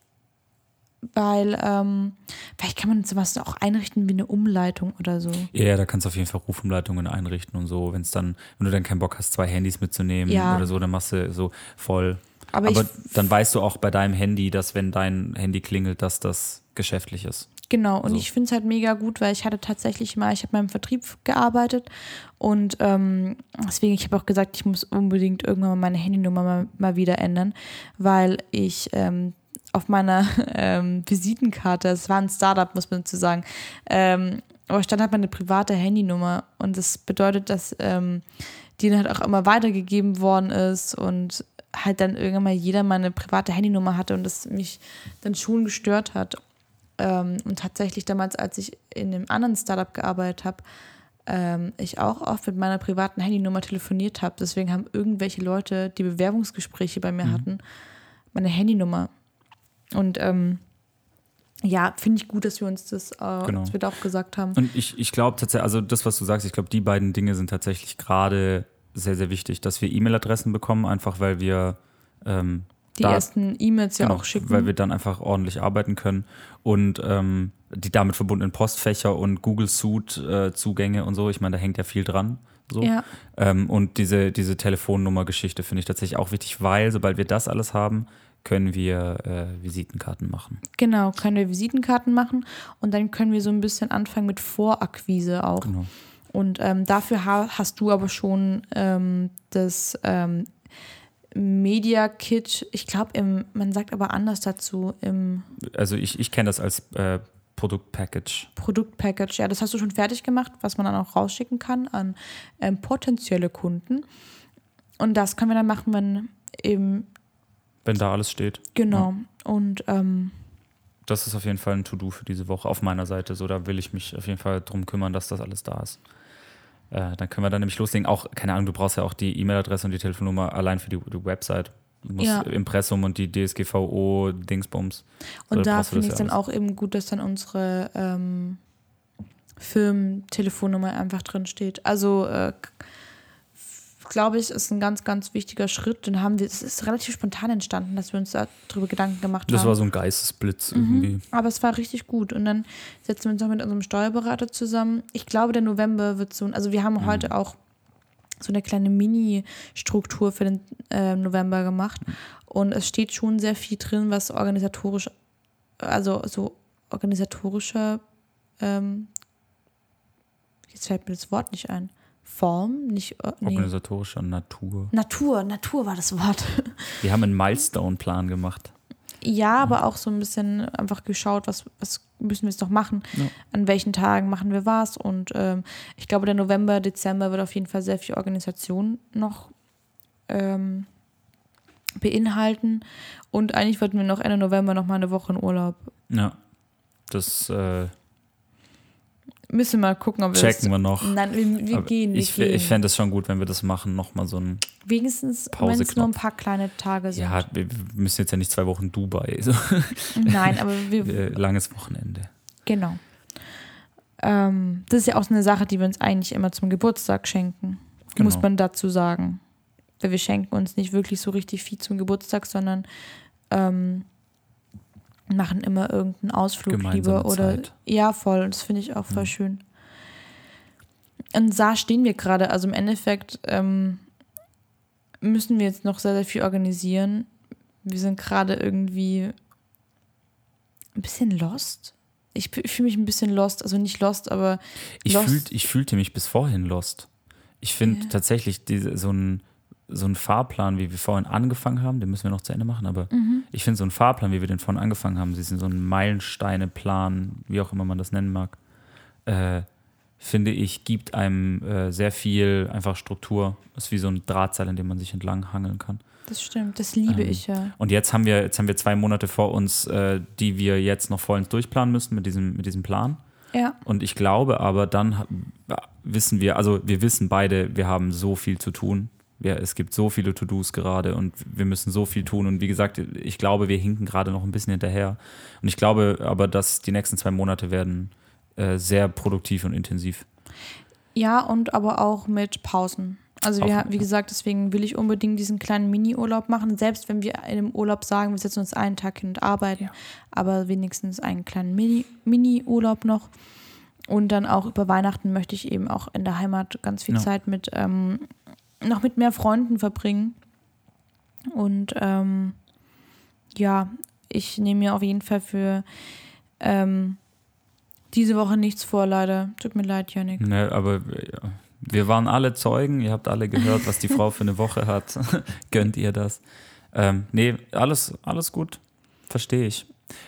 weil ähm, vielleicht kann man sowas auch einrichten wie eine Umleitung oder so. Ja, da kannst du auf jeden Fall Rufumleitungen einrichten und so. Wenn es dann, wenn du dann keinen Bock hast, zwei Handys mitzunehmen Ja. oder so, dann machst du so voll. Aber Aber, dann weißt du auch bei deinem Handy, dass wenn dein Handy klingelt, dass das Geschäftliches. Genau, und So. ich finde es halt mega gut, weil ich hatte tatsächlich mal, ich habe mal im Vertrieb gearbeitet und ähm, deswegen, ich habe auch gesagt, ich muss unbedingt irgendwann mal meine Handynummer mal, mal wieder ändern, weil ich ähm, auf meiner ähm, Visitenkarte, es war ein Startup, muss man dazu sagen, ähm, aber stand halt meine private Handynummer und das bedeutet, dass ähm, die dann halt auch immer weitergegeben worden ist und halt dann irgendwann mal jeder meine private Handynummer hatte und das mich dann schon gestört hat. Ähm, und tatsächlich damals, als ich in einem anderen Startup gearbeitet habe, ähm, ich auch oft mit meiner privaten Handynummer telefoniert habe. Deswegen haben irgendwelche Leute, die Bewerbungsgespräche bei mir hatten, meine Handynummer. Und ähm, ja, finde ich gut, dass wir uns das, äh, Genau. wir da auch gesagt haben. Und ich, ich glaube tatsächlich, also das, was du sagst, ich glaube, die beiden Dinge sind tatsächlich gerade sehr, sehr wichtig, dass wir E-Mail-Adressen bekommen, einfach weil wir ähm, die da- ersten E-Mails ja genau, auch schicken. weil wir dann einfach ordentlich arbeiten können und ähm, die damit verbundenen Postfächer und Google Suite äh, Zugänge und so, ich meine, da hängt ja viel dran. So. Ja. Ähm, und diese, diese Telefonnummer-Geschichte finde ich tatsächlich auch wichtig, weil sobald wir das alles haben, können wir äh, Visitenkarten machen. Genau, können wir Visitenkarten machen und dann können wir so ein bisschen anfangen mit Vorakquise auch. Genau. Und ähm, dafür ha hast du aber schon ähm, das ähm, Media Kit, ich glaube, man sagt aber anders dazu, im Also ich, ich kenne das als äh, Produktpackage. Produktpackage. Ja, das hast du schon fertig gemacht, was man dann auch rausschicken kann an ähm, potenzielle Kunden. Und das können wir dann machen, wenn eben, Wenn da alles steht. genau. Und ähm, Das ist auf jeden Fall ein To-Do für diese Woche auf meiner Seite. So, da will ich mich auf jeden Fall drum kümmern, dass das alles da ist. Äh, dann können wir dann nämlich loslegen. Auch, keine Ahnung, du brauchst ja auch die E-Mail-Adresse und die Telefonnummer allein für die, die Website. Ja. Impressum und die DSGVO-Dingsbums. So, Und da brauchst du finde ich ja dann alles. auch eben gut, dass dann unsere ähm, Firmentelefonnummer einfach drin steht. Also äh, glaube ich, ist ein ganz, ganz wichtiger Schritt. Den haben wir, es ist relativ spontan entstanden, dass wir uns darüber Gedanken gemacht Das haben. war so ein Geistesblitz Mhm. irgendwie. Aber es war richtig gut. Und dann setzen wir uns noch mit unserem Steuerberater zusammen. Ich glaube, der November wird so, also wir haben Mhm. heute auch so eine kleine Mini-Struktur für den äh, November gemacht. Und es steht schon sehr viel drin, was organisatorisch, also so organisatorischer, ähm, jetzt fällt mir das Wort nicht ein. Form, nicht, äh, nee. Organisatorischer Natur. Natur, Natur war das Wort. Wir haben einen Milestone-Plan gemacht. Ja, aber auch so ein bisschen einfach geschaut, was, was müssen wir jetzt noch machen, Ja. an welchen Tagen machen wir was. Und ähm, ich glaube, der November, Dezember wird auf jeden Fall sehr viel Organisation noch ähm, beinhalten. Und eigentlich wollten wir noch Ende November noch mal eine Woche in Urlaub. Ja. Das äh, Müssen wir mal gucken, ob wir checken wir noch. Nein, wir, wir gehen, wir ich gehen. ich fände es schon gut, wenn wir das machen, nochmal so ein. Wenigstens, wenn es nur ein paar kleine Tage sind. Ja, wir wir müssen jetzt ja nicht zwei Wochen Dubai. So. Nein, aber wir, Äh, Langes Wochenende. Genau. Ähm, das ist ja auch so eine Sache, die wir uns eigentlich immer zum Geburtstag schenken. Genau. Muss man dazu sagen. Weil wir schenken uns nicht wirklich so richtig viel zum Geburtstag, sondern ähm, machen immer irgendeinen Ausflug Gemeinsame lieber. Oder Zeit. ja, voll. Das finde ich auch voll Mhm. schön. Und da stehen wir gerade. Also im Endeffekt ähm, müssen wir jetzt noch sehr, sehr viel organisieren. Wir sind gerade irgendwie ein bisschen lost. Ich, ich fühle mich ein bisschen lost, also nicht lost, aber Ich, Lost. fühlt, ich fühlte mich bis vorhin lost. Ich finde Ja. tatsächlich diese, so ein so ein Fahrplan, wie wir vorhin angefangen haben, den müssen wir noch zu Ende machen, aber Mhm. ich finde so ein Fahrplan, wie wir den vorhin angefangen haben, diesen so ein Meilensteine-Plan, wie auch immer man das nennen mag, äh, finde ich, gibt einem äh, sehr viel einfach Struktur. Ist wie so ein Drahtseil, in dem man sich entlang hangeln kann. das stimmt, das liebe Ähm, ich ja. Und jetzt haben wir, jetzt haben wir zwei Monate vor uns, äh, die wir jetzt noch vollends durchplanen müssen mit diesem, mit diesem Plan. Ja, Und ich glaube aber, dann wissen wir, also wir wissen beide, wir haben so viel zu tun. Wir, es gibt so viele To-Dos gerade und wir müssen so viel tun. Und wie gesagt, ich glaube, wir hinken gerade noch ein bisschen hinterher. Und ich glaube aber, dass die nächsten zwei Monate werden äh, sehr produktiv und intensiv. ja und aber auch mit Pausen. Also wir, wie ja. gesagt, deswegen will ich unbedingt diesen kleinen Mini-Urlaub machen. Selbst wenn wir in dem Urlaub sagen, wir setzen uns einen Tag hin und arbeiten, Ja. aber wenigstens einen kleinen Mini- Mini-Urlaub noch. Und dann auch über Weihnachten möchte ich eben auch in der Heimat ganz viel Ja. Zeit mit ähm, noch mit mehr Freunden verbringen. Und ähm, ja, ich nehme mir auf jeden Fall für Ähm, diese Woche nichts vor, leider. Tut mir leid, Janik. Ne, aber ja, wir waren alle Zeugen, ihr habt alle gehört, was die Frau für eine Woche hat. Gönnt ihr das? Ähm, nee, alles, alles gut. Verstehe ich.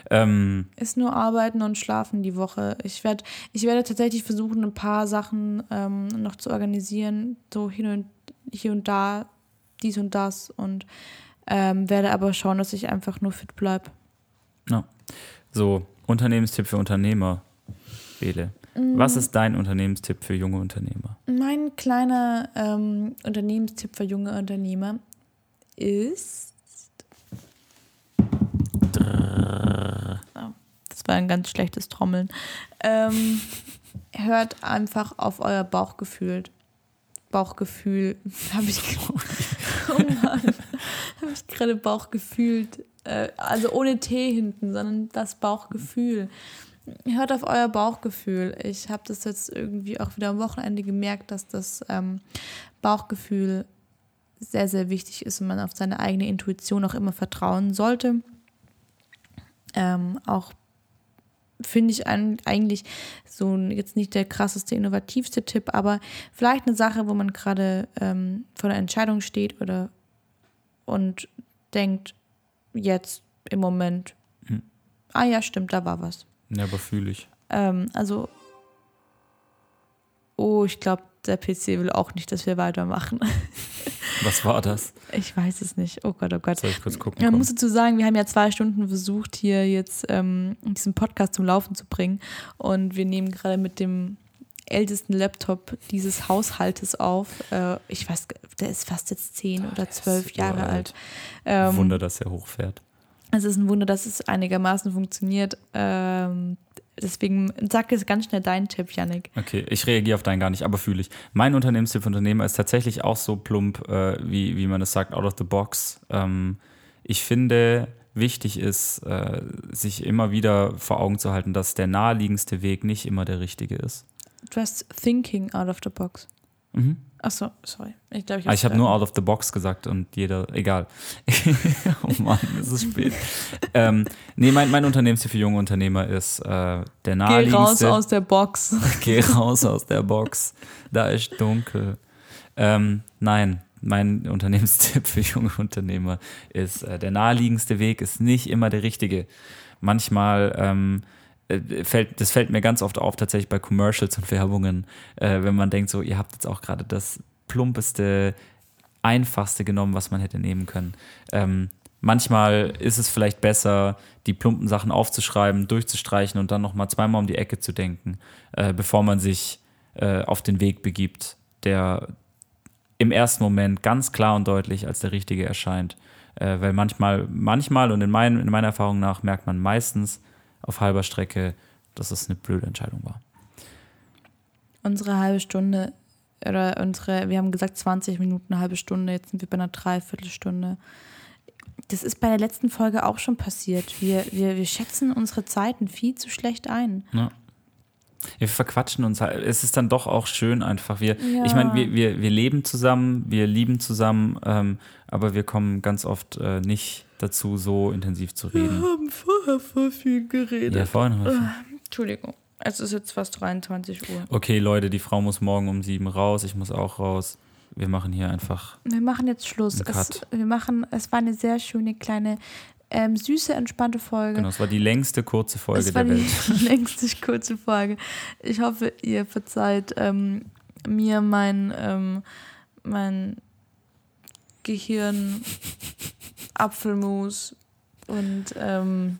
Ähm, Ist nur arbeiten und schlafen die Woche. Ich, werd, ich werde tatsächlich versuchen, ein paar Sachen ähm, noch zu organisieren, so hier und, hier und da, dies und das und ähm, werde aber schauen, dass ich einfach nur fit bleibe. ja. So, Unternehmenstipp für Unternehmer, Bele. Was ist dein Unternehmenstipp für junge Unternehmer? Mein kleiner ähm, Unternehmenstipp für junge Unternehmer ist. Oh, Das war ein ganz schlechtes Trommeln. Ähm, hört einfach auf euer Bauchgefühl. Bauchgefühl. Habe ich, oh habe ich gerade Bauchgefühl. Äh, also ohne T hinten, sondern das Bauchgefühl. Hört auf euer Bauchgefühl. Ich habe das jetzt irgendwie auch wieder am Wochenende gemerkt, dass das ähm, Bauchgefühl sehr, sehr wichtig ist und man auf seine eigene Intuition auch immer vertrauen sollte. Ähm, auch finde ich eigentlich so jetzt nicht der krasseste, innovativste Tipp, aber vielleicht eine Sache, wo man gerade ähm, vor der Entscheidung steht oder und denkt, jetzt im Moment, Hm. ah ja, stimmt, da war was. Ja, aber fühle ich. Ähm, also, oh, ich glaube, der PC will auch nicht, dass wir weitermachen. Was war das? Ich weiß es nicht. Oh Gott, oh Gott. Soll ich kurz gucken? Man muss dazu sagen, wir haben ja zwei Stunden versucht, hier jetzt ähm, diesen Podcast zum Laufen zu bringen. Und wir nehmen gerade mit dem ältesten Laptop dieses Haushaltes auf. Äh, ich weiß, der ist fast jetzt zehn oder zwölf Jahre uralt. alt. Ähm, Wunder, dass er hochfährt. Es ist ein Wunder, dass es einigermaßen funktioniert. Ähm, deswegen sag jetzt ganz schnell deinen Tipp, Yannick. Okay, ich reagiere auf deinen gar nicht, aber fühle ich. Mein Unternehmenstipp für Unternehmer ist tatsächlich auch so plump, äh, wie, wie man es sagt, out of the box. Ähm, ich finde, wichtig ist, äh, sich immer wieder vor Augen zu halten, dass der naheliegendste Weg nicht immer der richtige ist. Just thinking out of the box. Mhm. Achso, sorry. Ich glaube, ich, Ah, ich habe nur out of the box gesagt und jeder, egal. oh Mann, es ist spät. ähm, nee, mein, mein Unternehmenstipp für junge Unternehmer ist äh, der Geh naheliegendste. raus aus der Box. Geh raus aus der Box. Da ist dunkel. Ähm, nein, mein Unternehmenstipp für junge Unternehmer ist, äh, der naheliegendste Weg ist nicht immer der richtige. Manchmal ähm, äh, fällt, das fällt mir ganz oft auf, tatsächlich bei Commercials und Werbungen, äh, wenn man denkt, so, ihr habt jetzt auch gerade das plumpeste, einfachste genommen, was man hätte nehmen können. Ähm, manchmal ist es vielleicht besser, die plumpen Sachen aufzuschreiben, durchzustreichen und dann nochmal zweimal um die Ecke zu denken, äh, bevor man sich äh, auf den Weg begibt, der im ersten Moment ganz klar und deutlich als der richtige erscheint. Äh, weil manchmal, manchmal und in, mein, in meiner Erfahrung nach merkt man meistens auf halber Strecke, dass es eine blöde Entscheidung war. Unsere halbe Stunde, oder unsere, wir haben gesagt 20 Minuten, eine halbe Stunde, jetzt sind wir bei einer Dreiviertelstunde. Das ist bei der letzten Folge auch schon passiert. Wir, wir, wir schätzen unsere Zeiten viel zu schlecht ein. Ja. Wir verquatschen uns halt. Es ist dann doch auch schön einfach. Wir, Ja. Ich meine, wir, wir, wir leben zusammen, wir lieben zusammen, ähm, aber wir kommen ganz oft äh, nicht dazu, so intensiv zu reden. haben vorher voll viel geredet. Ja, vorhin haben wir schon. Entschuldigung. Es ist jetzt fast 23 Uhr. Okay, Leute, die Frau muss morgen um sieben raus, ich muss auch raus. Wir machen hier einfach. Wir machen jetzt Schluss. Es, wir machen, es war eine sehr schöne, kleine, ähm, süße, entspannte Folge. Genau, es war die längste kurze Folge Es war der die Welt. längste kurze Folge. Ich hoffe, ihr verzeiht ähm, mir mein, ähm, mein Gehirn, Apfelmus und ähm,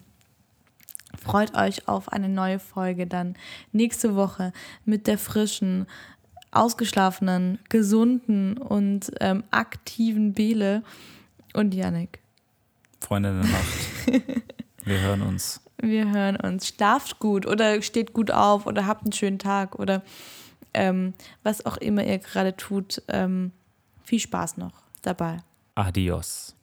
freut euch auf eine neue Folge dann nächste Woche mit der frischen, ausgeschlafenen, gesunden und ähm, aktiven Bele und Yannick. Freunde der Nacht. Wir hören uns. Wir hören uns. Schlaft gut oder steht gut auf oder habt einen schönen Tag oder ähm, was auch immer ihr gerade tut. Ähm, viel Spaß noch dabei. Adios.